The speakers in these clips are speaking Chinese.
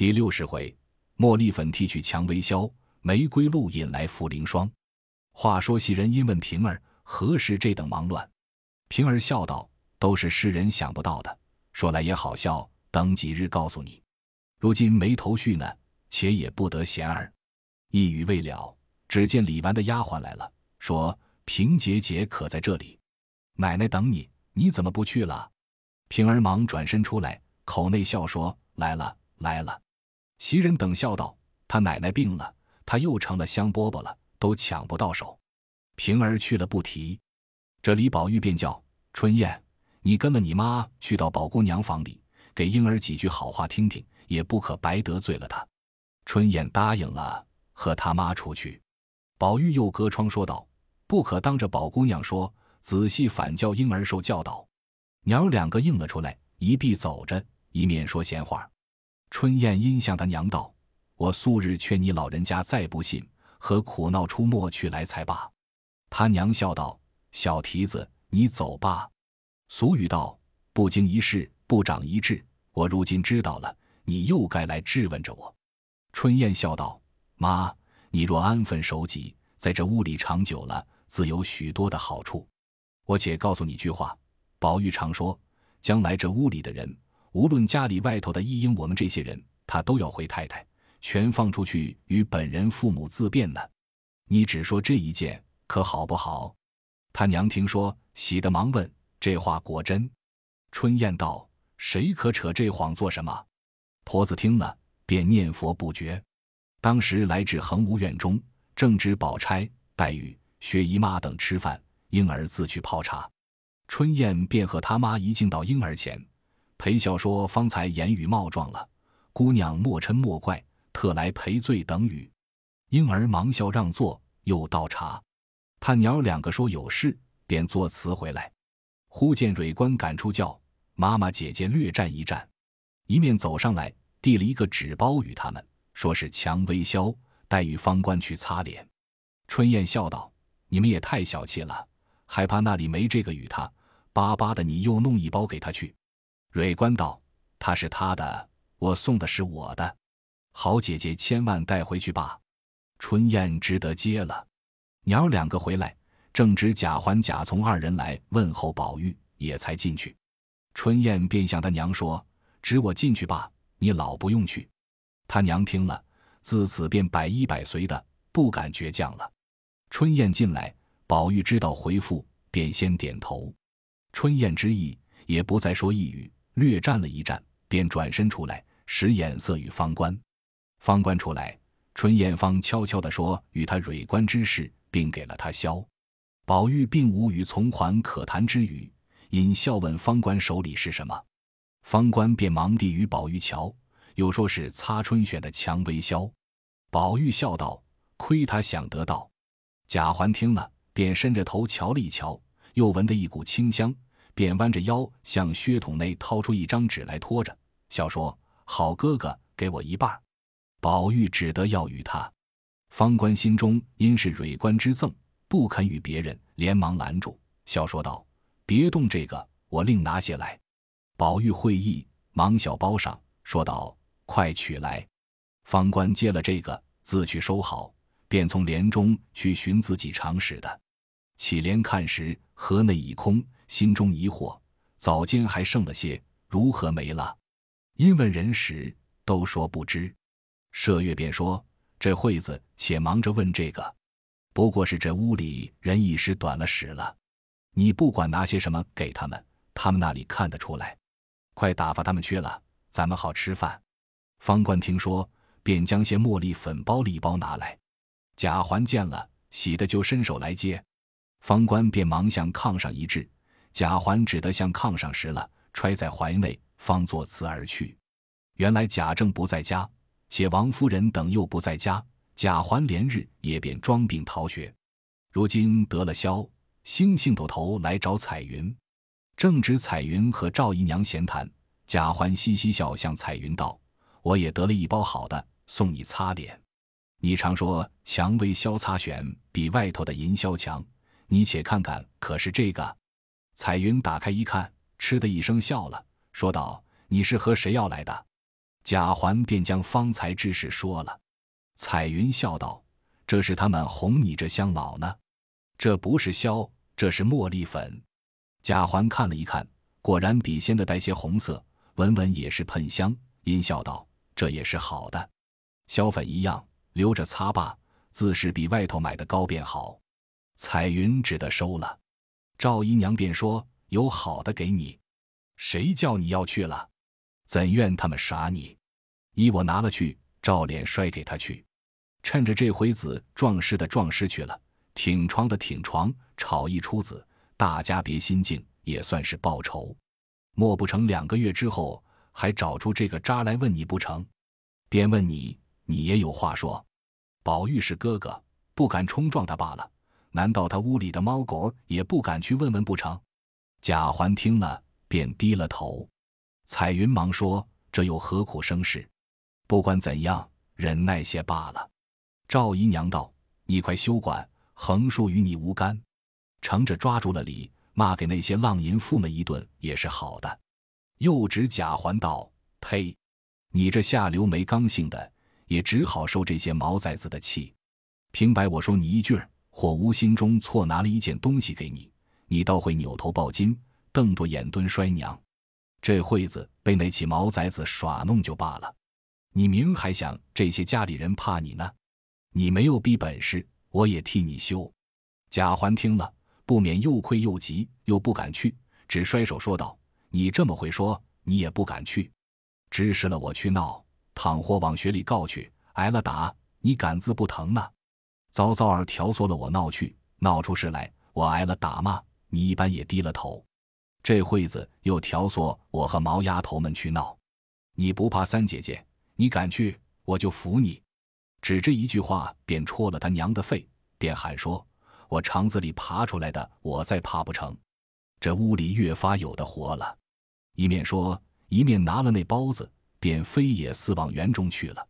第六十回，茉莉粉提取蔷薇消，玫瑰露引来茯苓霜。话说袭人因问平儿何时这等忙乱，平儿笑道：“都是世人想不到的。说来也好笑，等几日告诉你。如今没头绪呢，且也不得闲儿。”一语未了，只见李纨的丫鬟来了，说：“平姐姐可在这里？奶奶等你，你怎么不去了？”平儿忙转身出来，口内笑说：“来了，来了。”袭人等笑道：“他奶奶病了，他又成了香饽饽了，都抢不到手。”平儿去了不提。这李宝玉便叫春燕：“你跟了你妈去到宝姑娘房里，给婴儿几句好话听听，也不可白得罪了她。”春燕答应了，和他妈出去。宝玉又隔窗说道：“不可当着宝姑娘说，仔细反教婴儿受教导。”娘两个应了出来，一臂走着，一面说闲话。春燕因向他娘道：“我素日劝你老人家再不信，何苦闹出莫去来才罢？”他娘笑道：“小蹄子，你走吧。俗语道：不经一事不长一智。我如今知道了，你又该来质问着我。”春燕笑道：“妈，你若安分守己，在这屋里长久了，自有许多的好处。我且告诉你句话：宝玉常说，将来这屋里的人。”无论家里外头的一应，我们这些人，他都要回太太，全放出去与本人父母自便呢。你只说这一件，可好不好？他娘听说，喜得忙问：“这话果真？”春燕道：“谁可扯这谎做什么？”婆子听了，便念佛不绝。当时来至恒芜院中，正值宝钗、黛玉、薛姨妈等吃饭，婴儿自去泡茶，春燕便和他妈一进到婴儿前。陪笑说：“方才言语冒撞了，姑娘莫嗔莫怪，特来赔罪等语。”婴儿忙笑让座，又倒茶。他娘两个说有事，便作辞回来。忽见蕊官赶出轿，妈妈姐姐略站一站，一面走上来，递了一个纸包与他们，说是蔷薇消，待与方官去擦脸。春燕笑道：“你们也太小气了，害怕那里没这个与他，巴巴的你又弄一包给他去。”蕊官道：“他是他的，我送的是我的，好姐姐千万带回去吧。”春燕只得接了。娘儿两个回来，正值贾环、贾从二人来问候宝玉，也才进去。春燕便向他娘说：“只我进去吧，你老不用去。”他娘听了，自此便百依百随的，不敢倔强了。春燕进来，宝玉知道回复，便先点头。春燕之意，也不再说一语。略战了一战，便转身出来，使眼色与方官。方官出来，春燕方悄悄地说与他蕊官之事，并给了他消。宝玉并无与从缓可谈之语，因笑问方官手里是什么。方官便忙递与宝玉瞧，又说是擦春选的蔷薇消。宝玉笑道：“亏他想得到。”贾环听了，便伸着头瞧了一瞧，又闻得一股清香。便弯着腰向靴筒内掏出一张纸来，托着笑说：“好哥哥，给我一半。”宝玉只得要与他。方官心中因是蕊官之赠，不肯与别人，连忙拦住，笑说道：“别动这个，我另拿些来。”宝玉会意，忙小包上，说道：“快取来。”方官接了这个，自去收好，便从帘中去寻自己常使的。起帘看时，盒内已空。心中疑惑，早间还剩了些，如何没了？因问人时，都说不知。麝月便说：“这惠子且忙着问这个，不过是这屋里人一时短了使了。你不管拿些什么给他们，他们那里看得出来。快打发他们去了，咱们好吃饭。”方官听说，便将些茉莉粉包了一包拿来。贾环见了，喜的就伸手来接，方官便忙向炕上一掷。贾环只得向炕上拾了，揣在怀内，方作辞而去。原来贾政不在家，且王夫人等又不在家，贾环连日也便装病逃学。如今得了消，兴兴头头来找彩云。正值彩云和赵姨娘闲谈，贾环嘻嘻笑，向彩云道：“我也得了一包好的，送你擦脸。你常说蔷薇消擦选比外头的银消强，你且看看，可是这个？”彩云打开一看，嗤的一声笑了，说道：“你是和谁要来的？”贾环便将方才之事说了。彩云笑道：“这是他们哄你这乡老呢，这不是硝，这是茉莉粉。”贾环看了一看，果然比鲜的带些红色，闻闻也是喷香，阴笑道：“这也是好的，硝粉一样，留着擦罢，自是比外头买的膏便好。”彩云只得收了。赵姨娘便说：“有好的给你，谁叫你要去了？怎怨他们耍你？”依我拿了去，照脸摔给他去。趁着这回子撞尸的撞尸去了，挺床的挺床，吵一出子，大家别心静，也算是报仇。莫不成两个月之后还找出这个渣来问你不成？便问你，你也有话说。宝玉是哥哥，不敢冲撞他罢了。难道他屋里的猫狗也不敢去问问不成？贾环听了，便低了头。彩云忙说：“这又何苦生事？”不管怎样，忍耐些罢了。赵姨娘道：“你快休管，横竖与你无干。乘着抓住了李，骂给那些浪淫妇们一顿也是好的。”又指贾环道：“呸！你这下流没刚性的，也只好受这些毛崽子的气。平白我说你一句，或无心中错拿了一件东西给你，你倒会扭头抱金，瞪着眼蹲摔娘。这会子被那起毛崽子耍弄就罢了。”你明还想这些家里人怕你呢？你没有逼本事，我也替你修。贾环听了，不免又愧又急，又不敢去，只甩手说道：“你这么会说，你也不敢去，指使了我去闹，倘或往学里告去，挨了打，你敢自不疼呢？早早儿挑唆了我闹去，闹出事来，我挨了打骂，你一般也低了头。这会子又挑唆我和毛丫头们去闹，你不怕三姐姐？”你敢去，我就服你。只这一句话，便戳了他娘的肺，便喊说：“我肠子里爬出来的，我再爬不成？”这屋里越发有的活了，一面说，一面拿了那包子，便飞也似往园中去了。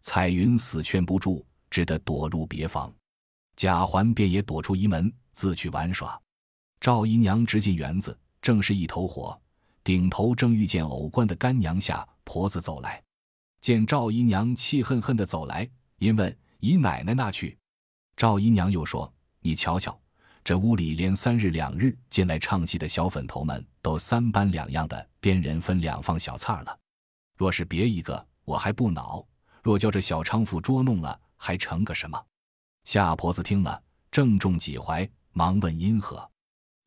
彩云死劝不住，只得躲入别房。贾环便也躲出一门，自去玩耍。赵姨娘直进园子，正是一头火，顶头正遇见偶官的干娘下婆子走来。见赵姨娘气恨恨的走来，因问姨奶奶那去？赵姨娘又说：“你瞧瞧，这屋里连三日两日进来唱戏的小粉头们，都三班两样的颠人分两放小菜了。若是别一个，我还不恼；若叫这小娼妇捉弄了，还成个什么？”夏婆子听了，正中几怀，忙问因何。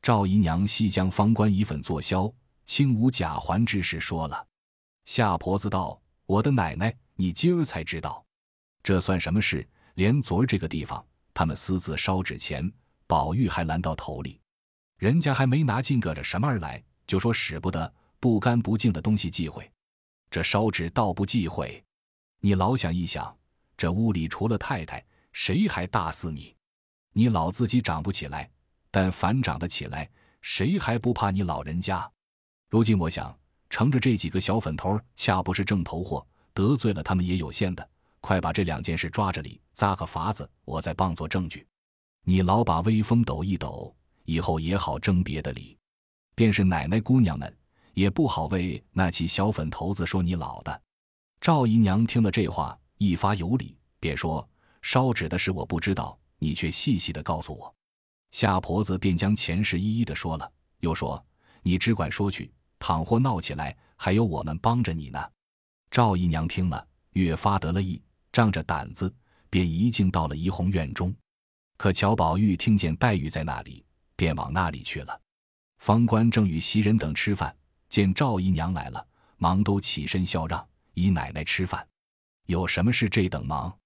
赵姨娘细将方官以粉作销，轻无贾环之事说了。夏婆子道。我的奶奶，你今儿才知道，这算什么事？连昨儿这个地方，他们私自烧纸钱，宝玉还拦到头里，人家还没拿进个这什么儿来，就说使不得，不干不净的东西忌讳。这烧纸倒不忌讳，你老想一想，这屋里除了太太，谁还大似你？你老自己长不起来，但凡长得起来，谁还不怕你老人家？如今我想。乘着这几个小粉头，恰不是正头货，得罪了他们也有限的。快把这两件事抓着理，扎个法子，我再帮做证据。你老把威风抖一抖，以后也好争别的理。便是奶奶姑娘们，也不好为那起小粉头子说你老的。赵姨娘听了这话，一发有理，便说：“烧纸的事我不知道，你却细细的告诉我。”夏婆子便将前事一一的说了，又说：“你只管说去。”倘或闹起来，还有我们帮着你呢。赵姨娘听了，越发得了意，仗着胆子，便一径到了怡红院中。可乔宝玉听见黛玉在那里，便往那里去了。方官正与袭人等吃饭，见赵姨娘来了，忙都起身笑让，姨奶奶吃饭。有什么事这等忙？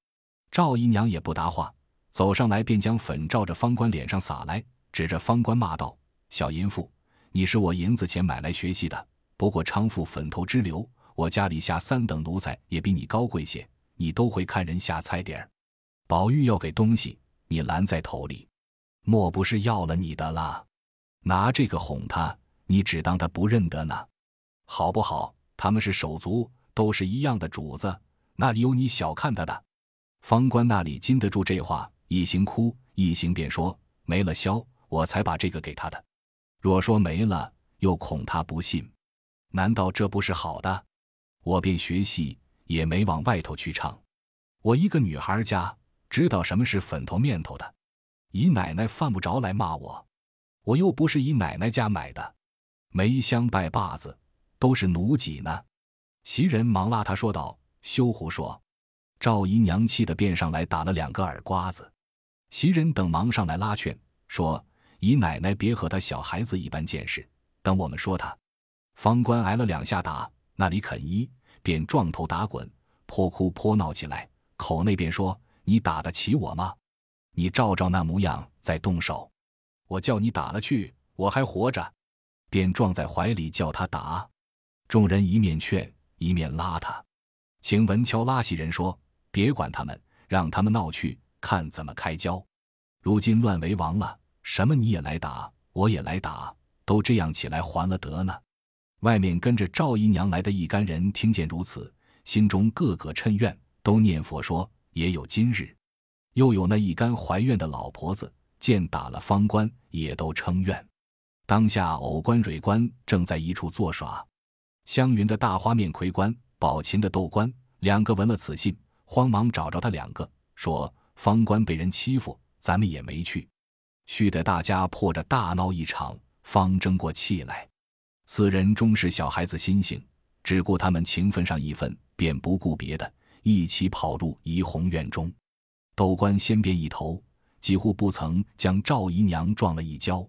赵姨娘也不答话，走上来便将粉照着方官脸上撒来，指着方官骂道：“小淫妇！”你是我银子钱买来学习的，不过娼妇粉头之流，我家里下三等奴才也比你高贵些，你都会看人下菜碟儿。宝玉要给东西，你拦在头里，莫不是要了你的了？拿这个哄他，你只当他不认得呢，好不好？他们是手足，都是一样的主子，哪里有你小看他的？方官那里禁得住这话，一行哭，一行便说没了萧，我才把这个给他的。若说没了，又恐他不信，难道这不是好的？我便学戏，也没往外头去唱。我一个女孩家，知道什么是粉头面头的，姨奶奶犯不着来骂我，我又不是姨奶奶家买的，梅香拜把子都是奴籍呢。袭人忙拉他说道：“休胡说！”赵姨娘气得便上来打了两个耳刮子。袭人等忙上来拉劝，说：“姨奶奶别和他小孩子一般见识，等我们说他。”方官挨了两下打，那里肯依，便撞头打滚，泼哭泼闹起来，口内便说：“你打得起我吗？你照照那模样再动手，我叫你打了去，我还活着。”便撞在怀里叫他打。众人一面劝。一面拉他，请文敲拉袭人说：“别管他们，让他们闹去，看怎么开交。如今乱为王了，什么你也来打，我也来打，都这样起来还了得呢。”外面跟着赵姨娘来的一干人听见如此，心中个个嗔怨，都念佛说：“也有今日。”又有那一干怀怨的老婆子，见打了方官，也都称怨。当下偶官、蕊官正在一处作耍。湘云的大花面魁官，宝琴的豆官，两个闻了此信，慌忙找着他两个，说：“方官被人欺负，咱们也没去。”须得大家破着大闹一场，方争过气来。四人终是小孩子心性，只顾他们情分上一分，便不顾别的，一起跑入怡红院中。豆官先变一头，几乎不曾将赵姨娘撞了一跤。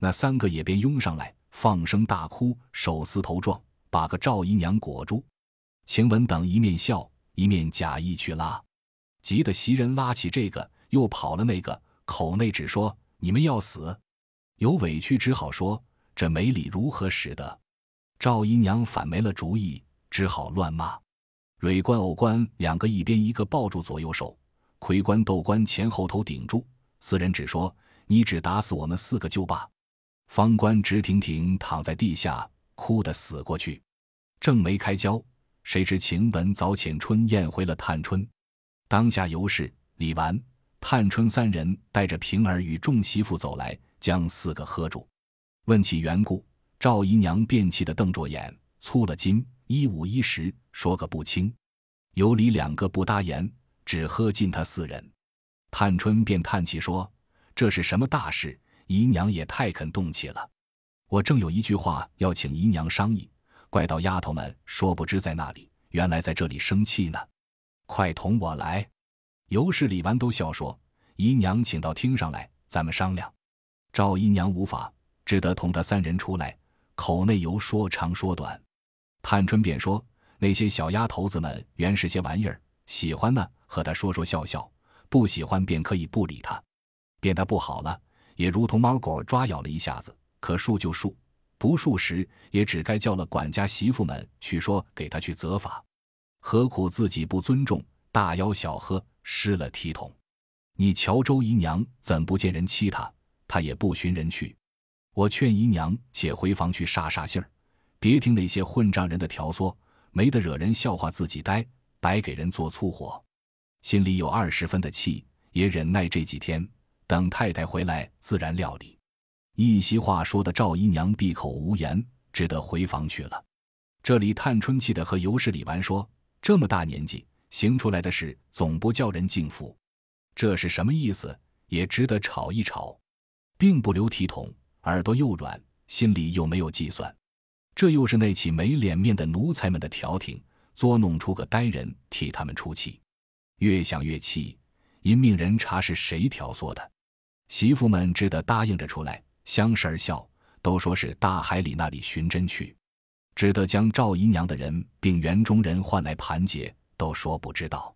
那三个也便拥上来，放声大哭，手撕头撞。把个赵姨娘裹住，晴雯等一面笑一面假意去拉，急得袭人拉起这个又跑了那个，口内只说你们要死，有委屈只好说这没理如何使得。赵姨娘反没了主意，只好乱骂。蕊官、藕官两个一边一个抱住左右手，魁官、豆官前后头顶住，四人只说你只打死我们四个就罢。方官直挺挺躺在地下，哭得死过去。正没开交，谁知晴雯早遣春燕回了探春。当下尤氏、李纨、探春三人带着平儿与众媳妇走来，将四个喝住。问起缘故，赵姨娘便气得瞪着眼，粗了筋，一五一十说个不清。尤李两个不答言，只喝尽他四人。探春便叹气说：“这是什么大事？姨娘也太肯动气了。我正有一句话要请姨娘商议。”怪到丫头们说不知在那里，原来在这里生气呢。快同我来。尤氏、李纨都笑说：“姨娘请到厅上来，咱们商量。”赵姨娘无法，只得同他三人出来，口内由说长说短。探春便说：“那些小丫头子们原是些玩意儿，喜欢呢，和她说说笑笑；不喜欢便可以不理她。变得不好了，也如同猫狗抓咬了一下子，可恕就恕。”不数时，也只该叫了管家媳妇们去说，给他去责罚。何苦自己不尊重，大吆小喝，失了体统？你瞧周姨娘怎不见人欺她，她也不寻人去。我劝姨娘且回房去杀杀信儿，别听那些混账人的挑唆，没得惹人笑话自己呆，白给人做粗活。心里有二十分的气，也忍耐这几天，等太太回来自然料理。一席话说的赵姨娘闭口无言，只得回房去了。这里探春气的和尤氏、李纨说：“这么大年纪，行出来的事总不叫人敬服，这是什么意思？也值得吵一吵，并不留体统，耳朵又软，心里又没有计算。这又是那起没脸面的奴才们的调停，作弄出个呆人替他们出气。越想越气，因命人查是谁挑唆的，媳妇们只得答应着出来。”相视而笑，都说是大海里那里寻针去，只得将赵姨娘的人并园中人唤来盘结，都说不知道。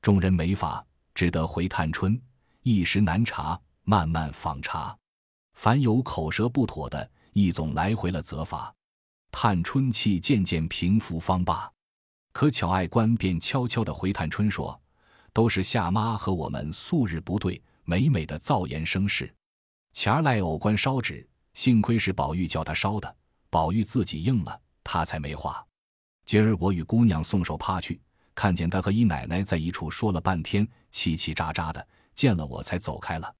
众人没法，只得回探春，一时难查，慢慢访查。凡有口舌不妥的，一总来回了责罚。探春气渐渐平复方罢。可巧爱官便悄悄地回探春说：“都是夏妈和我们素日不对，每每的造言生事。”前儿赖偶官烧纸，幸亏是宝玉叫他烧的，宝玉自己应了，他才没话。今儿我与姑娘送手趴去，看见他和姨奶奶在一处说了半天，叽叽喳喳的，见了我才走开了。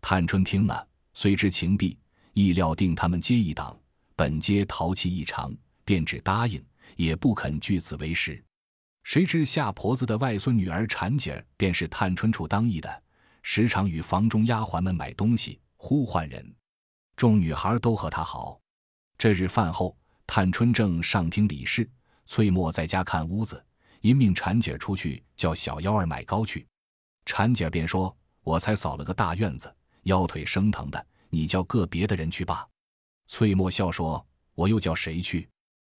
探春听了，虽知情弊，意料定他们皆一党，本皆淘气异常，便只答应，也不肯据此为实。谁知夏婆子的外孙女儿婵姐便是探春处当义的，时常与房中丫鬟们买东西，呼唤人。众女孩都和她好。这日饭后，探春正上厅理事，翠墨在家看屋子，因命婵姐出去叫小幺儿买糕去。婵姐便说：“我才扫了个大院子，腰腿生疼的，你叫个别的人去吧。”翠墨笑说：“我又叫谁去？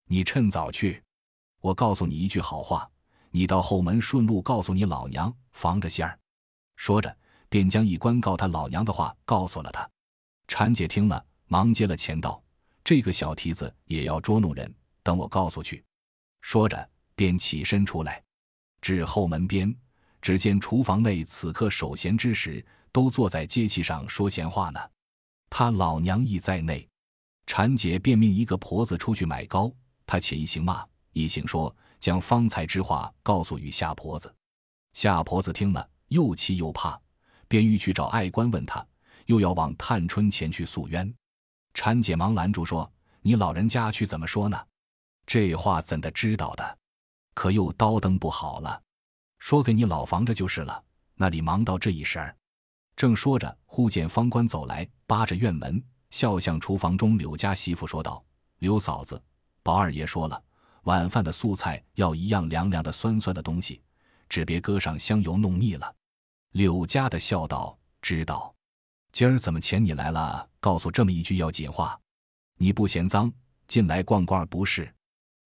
你趁早去。我告诉你一句好话，你到后门顺路告诉你老娘，防着仙儿。”说着，便将一关告他老娘的话告诉了他。婵姐听了，忙接了钱道：“这个小蹄子也要捉弄人，等我告诉去。”说着，便起身出来，至后门边。只见厨房内此刻守闲之时，都坐在阶器上说闲话呢。他老娘亦在内，婵姐便命一个婆子出去买糕。她且一行骂，一行说，将方才之话告诉与夏婆子。夏婆子听了，又气又怕，便欲去找爱官问他，又要往探春前去诉冤。婵姐忙拦住说：“你老人家去怎么说呢？这话怎的知道的？可又刀灯不好了。”说给你老房着就是了。那里忙到这一时儿，正说着，忽见方官走来，扒着院门，笑向厨房中柳家媳妇说道：“刘嫂子，宝二爷说了，晚饭的素菜要一样凉凉的、酸酸的东西，只别搁上香油弄腻了。”柳家的笑道：“知道。今儿怎么请你来了？告诉这么一句要紧话，你不嫌脏，进来逛逛不是？”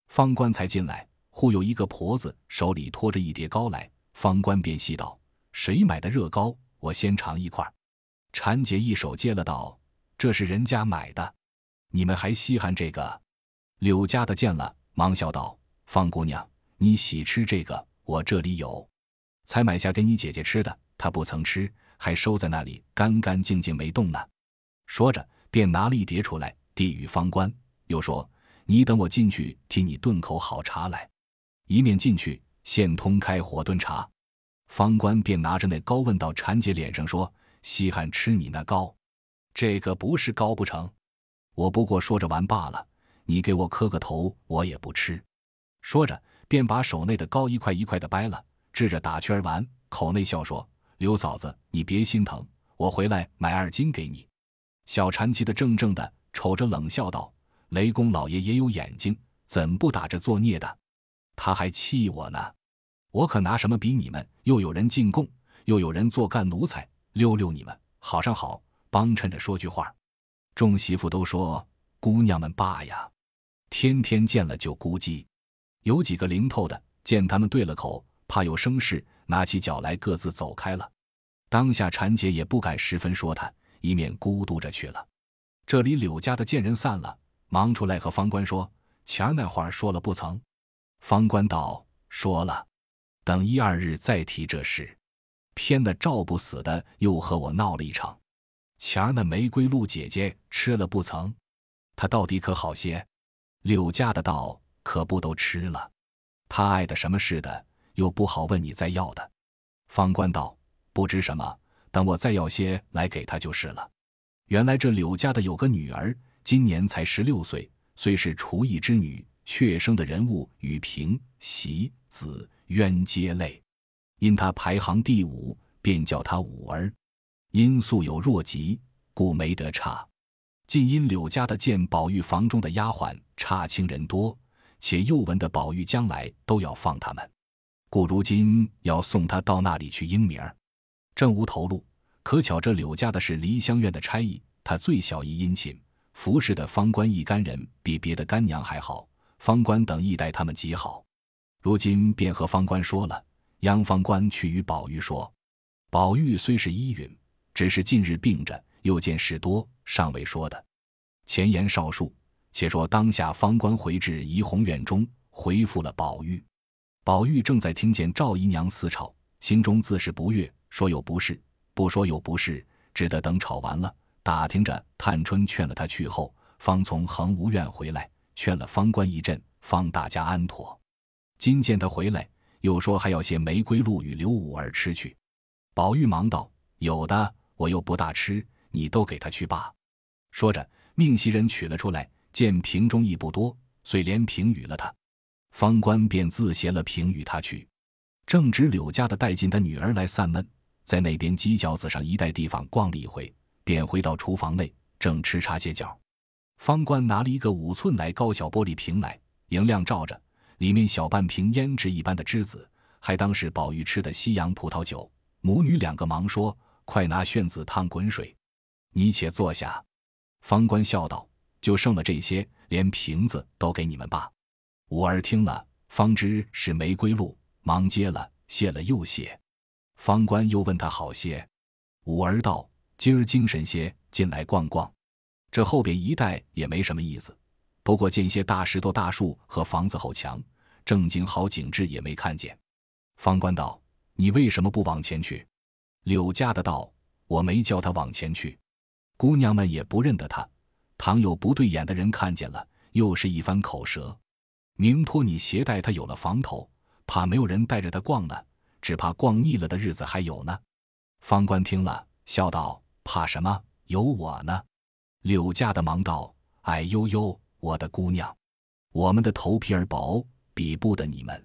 方官才进来。忽有一个婆子手里托着一碟糕来，方官便细道：“谁买的热糕？我先尝一块。”婵姐一手接了道：“这是人家买的，你们还稀罕这个？”柳家的见了，忙笑道：“方姑娘，你喜吃这个，我这里有，才买下给你姐姐吃的。他不曾吃，还收在那里，干干净净没动呢。”说着，便拿了一碟出来，递与方官，又说：“你等我进去，替你炖口好茶来。”一面进去，现通开火炖茶，方官便拿着那糕问到婵姐脸上说：“稀罕吃你那糕，这个不是糕不成？我不过说着玩罢了。你给我磕个头，我也不吃。”说着，便把手内的糕一块一块的掰了，支着打圈玩，口内笑说：“刘嫂子，你别心疼，我回来买二斤给你。”小婵气的怔怔的瞅着，冷笑道：“雷公老爷也有眼睛，怎不打着作孽的？”他还气我呢，我可拿什么比你们？又有人进贡，又有人做干奴才，溜溜你们，好上好，帮衬着说句话。众媳妇都说：“姑娘们罢呀，天天见了就咕叽。”有几个灵透的，见他们对了口，怕有生事，拿起脚来各自走开了。当下婵姐也不敢十分说他，以免孤独着去了。这里柳家的见人散了，忙出来和方官说：“前儿那话说了不曾？”方官道：“说了，等一二日再提这事。偏的赵不死的，又和我闹了一场。前儿那玫瑰露姐姐吃了不曾？她到底可好些？柳家的道可不都吃了。她爱的什么似的，又不好问你再要的。”方官道：“不知什么，等我再要些来给他就是了。原来这柳家的有个女儿，今年才十六岁，虽是厨艺之女。”却生的人物与平、喜、子、渊皆类，因他排行第五，便叫他五儿。因素有弱疾，故没得差。近因柳家的见宝玉房中的丫鬟差清人多，且又闻得宝玉将来都要放他们，故如今要送他到那里去应名儿，正无头路。可巧这柳家的是梨香院的差役，他最小一殷勤，服侍的方官一干人比别的干娘还好。方官等亦待他们极好，如今便和方官说了。央方官去与宝玉说，宝玉虽是依允，只是近日病着，又见事多，尚未说的。前言少述，且说当下方官回至怡红院中，回复了宝玉。宝玉正在听见赵姨娘私吵，心中自是不悦，说有不是，不说有不是，只得等吵完了，打听着探春劝了他去后，方从恒芜院回来。劝了方官一阵，方大家安妥。今见他回来，又说还要些玫瑰露与刘五儿吃去。宝玉忙道：“有的，我又不大吃，你都给他去罢。”说着，命袭人取了出来，见瓶中亦不多，遂连瓶与了他。方官便自携了平与他去。正值柳家的带进的女儿来散闷，在那边犄角子上一带地方逛了一回，便回到厨房内，正吃茶歇脚。方官拿了一个五寸来高小玻璃瓶来，迎亮照着，里面小半瓶胭脂一般的栀子，还当是宝玉吃的西洋葡萄酒。母女两个忙说：“快拿炫子烫滚水，你且坐下。”方官笑道：“就剩了这些，连瓶子都给你们吧。”五儿听了，方知是玫瑰露，忙接了，谢了又谢。方官又问他好些，五儿道：“今儿精神些，进来逛逛。这后边一带也没什么意思，不过见些大石头、大树和房子后墙，正经好景致也没看见。”方官道。你为什么不往前去？柳家的道：“我没叫他往前去，姑娘们也不认得他。倘有不对眼的人看见了，又是一番口舌。明托你携带他有了房头，怕没有人带着他逛呢，只怕逛腻了的日子还有呢。”方官听了，笑道：“怕什么？有我呢。”柳家的忙道：“哎呦呦，我的姑娘，我们的头皮儿薄，比不得你们。”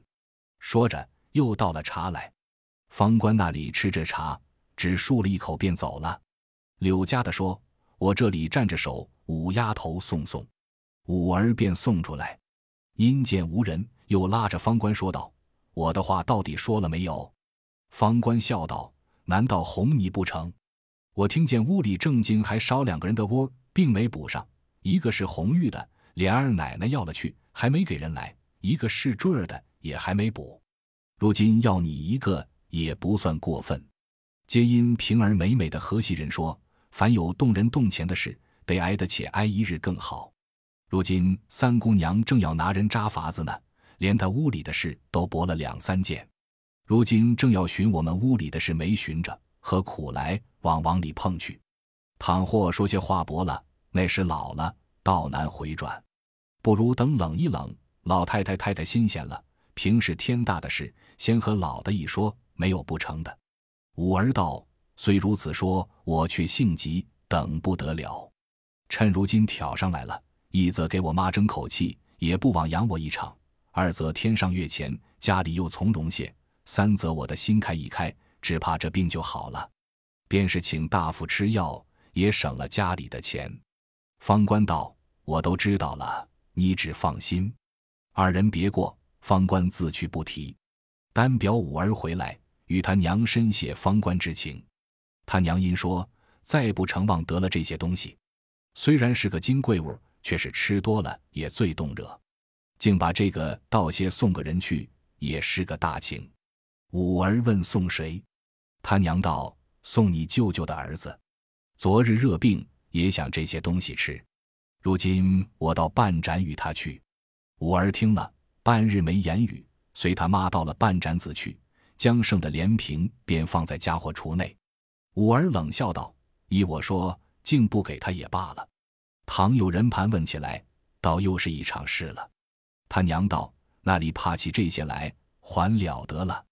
说着，又倒了茶来。方官那里吃着茶，只漱了一口便走了。柳家的说：“我这里站着手，五丫头送送。”五儿便送出来，因见无人，又拉着方官说道：“我的话到底说了没有？”方官笑道：“难道哄你不成？我听见屋里正经还少两个人的窝，并没补上。一个是红玉的，连二奶奶要了去，还没给人来；一个是坠儿的，也还没补。如今要你一个。”也不算过分，皆因平儿美美的和稀人说，凡有动人动钱的事，得挨得且挨一日更好。如今三姑娘正要拿人扎法子呢，连她屋里的事都驳了两三件。如今正要寻我们屋里的事没寻着，何苦来往往里碰去？倘或说些话驳了，那时老了，道难回转。不如等冷一冷，老太太太太新鲜了，平时天大的事，先和老的一说。没有不成的。五儿道：“虽如此说，我却性急，等不得了。趁如今挑上来了，一则给我妈争口气，也不枉养我一场；二则天上月钱，家里又从容些；三则我的心开一开，只怕这病就好了。便是请大夫吃药，也省了家里的钱。”方官道：“我都知道了，你只放心。”二人别过，方官自去不提，单表五儿回来。与他娘深谢方官之情，他娘因说再不成望得了这些东西，虽然是个金贵物，却是吃多了也最动热，竟把这个道些送个人去，也是个大情。五儿问送谁，他娘道送你舅舅的儿子，昨日热病也想这些东西吃，如今我到半盏与他去。五儿听了半日没言语，随他妈到了半盏子去。将剩的连瓶便放在家伙橱内，五儿冷笑道：“依我说，竟不给他也罢了。倘有人盘问起来，倒又是一场事了。”他娘道：“那里怕起这些来，还了得了？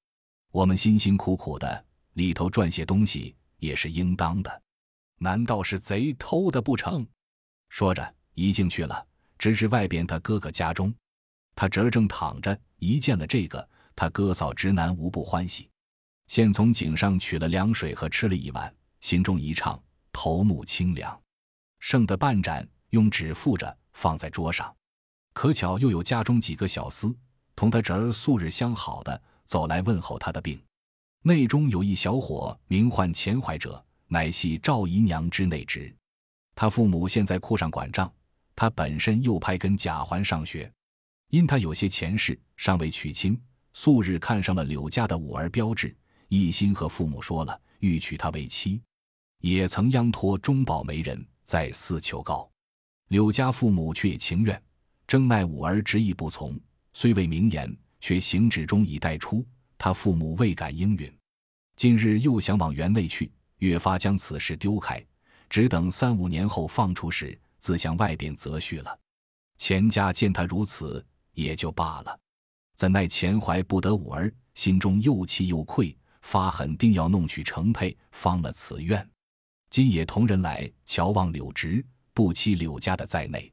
我们辛辛苦苦的里头赚些东西，也是应当的。难道是贼偷的不成？”说着，一进去了，直至外边他哥哥家中。他侄儿正躺着，一见了这个。他哥嫂直男无不欢喜，现从井上取了凉水喝，吃了一碗，心中一畅，头目清凉。剩的半盏用纸覆着，放在桌上。可巧又有家中几个小厮同他侄儿素日相好的走来问候他的病。内中有一小伙名唤钱怀者，乃系赵姨娘之内侄。他父母现在库上管账，他本身又派跟贾环上学，因他有些前世，尚未娶亲。素日看上了柳家的五儿标志，一心和父母说了，欲娶她为妻，也曾央托中保媒人在寺求告，柳家父母却也情愿，争奈五儿执意不从，虽未明言，却行止中已带出，他父母未敢应允。近日又想往园内去，越发将此事丢开，只等三五年后放出时，自向外边择婿了。钱家见他如此，也就罢了。怎奈钱怀不得五儿，心中又气又愧，发狠定要弄取成配，方了此愿。今也同人来瞧望柳直，不期柳家的在内。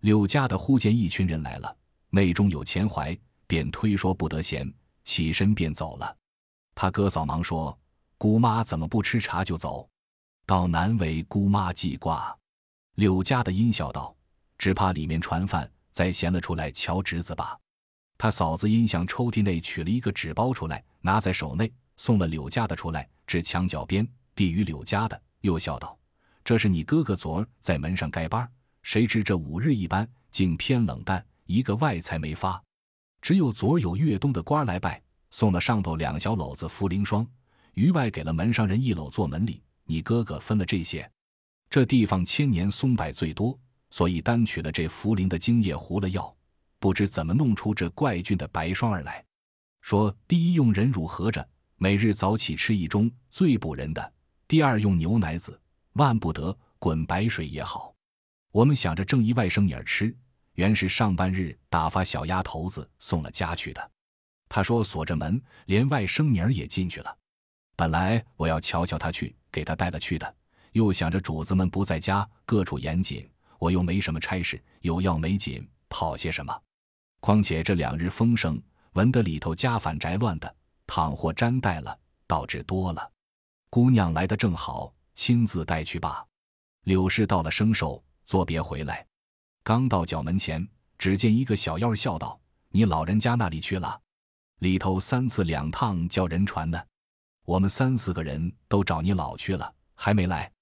柳家的忽见一群人来了，内中有钱怀，便推说不得闲，起身便走了。他哥嫂忙说：“姑妈怎么不吃茶就走？到难为姑妈记挂。”柳家的阴笑道：“只怕里面传饭，再闲了出来瞧侄子吧。”他嫂子因向抽屉内取了一个纸包出来，拿在手内，送了柳家的出来，至墙角边递与柳家的，又笑道：“这是你哥哥昨儿在门上盖班，谁知这五日一班竟偏冷淡，一个外财没发。只有昨儿有越东的官来拜，送了上头两小篓子茯苓霜，余外给了门上人一篓做门礼。你哥哥分了这些。这地方千年松柏最多，所以单取了这茯苓的精液糊了药。”不知怎么弄出这怪菌的白霜儿来，说第一用人乳合着，每日早起吃一盅，最补人的；第二用牛奶子，万不得滚白水也好。我们想着正一外甥女儿吃，原是上半日打发小丫头子送了家去的。他说锁着门，连外甥女儿也进去了。本来我要瞧瞧他去，给他带了去的，又想着主子们不在家，各处严谨，我又没什么差事，有要没紧，跑些什么？况且这两日风声，闻得里头家反宅乱的，倘或沾带了，倒致多了。姑娘来的正好，亲自带去吧。柳氏到了生寿，作别回来，刚到角门前，只见一个小妖笑道：“你老人家那里去了？里头三次两趟叫人传呢。我们三四个人都找你老去了，还没来。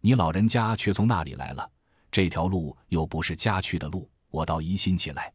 你老人家却从那里来了？这条路又不是家去的路，我倒疑心起来。”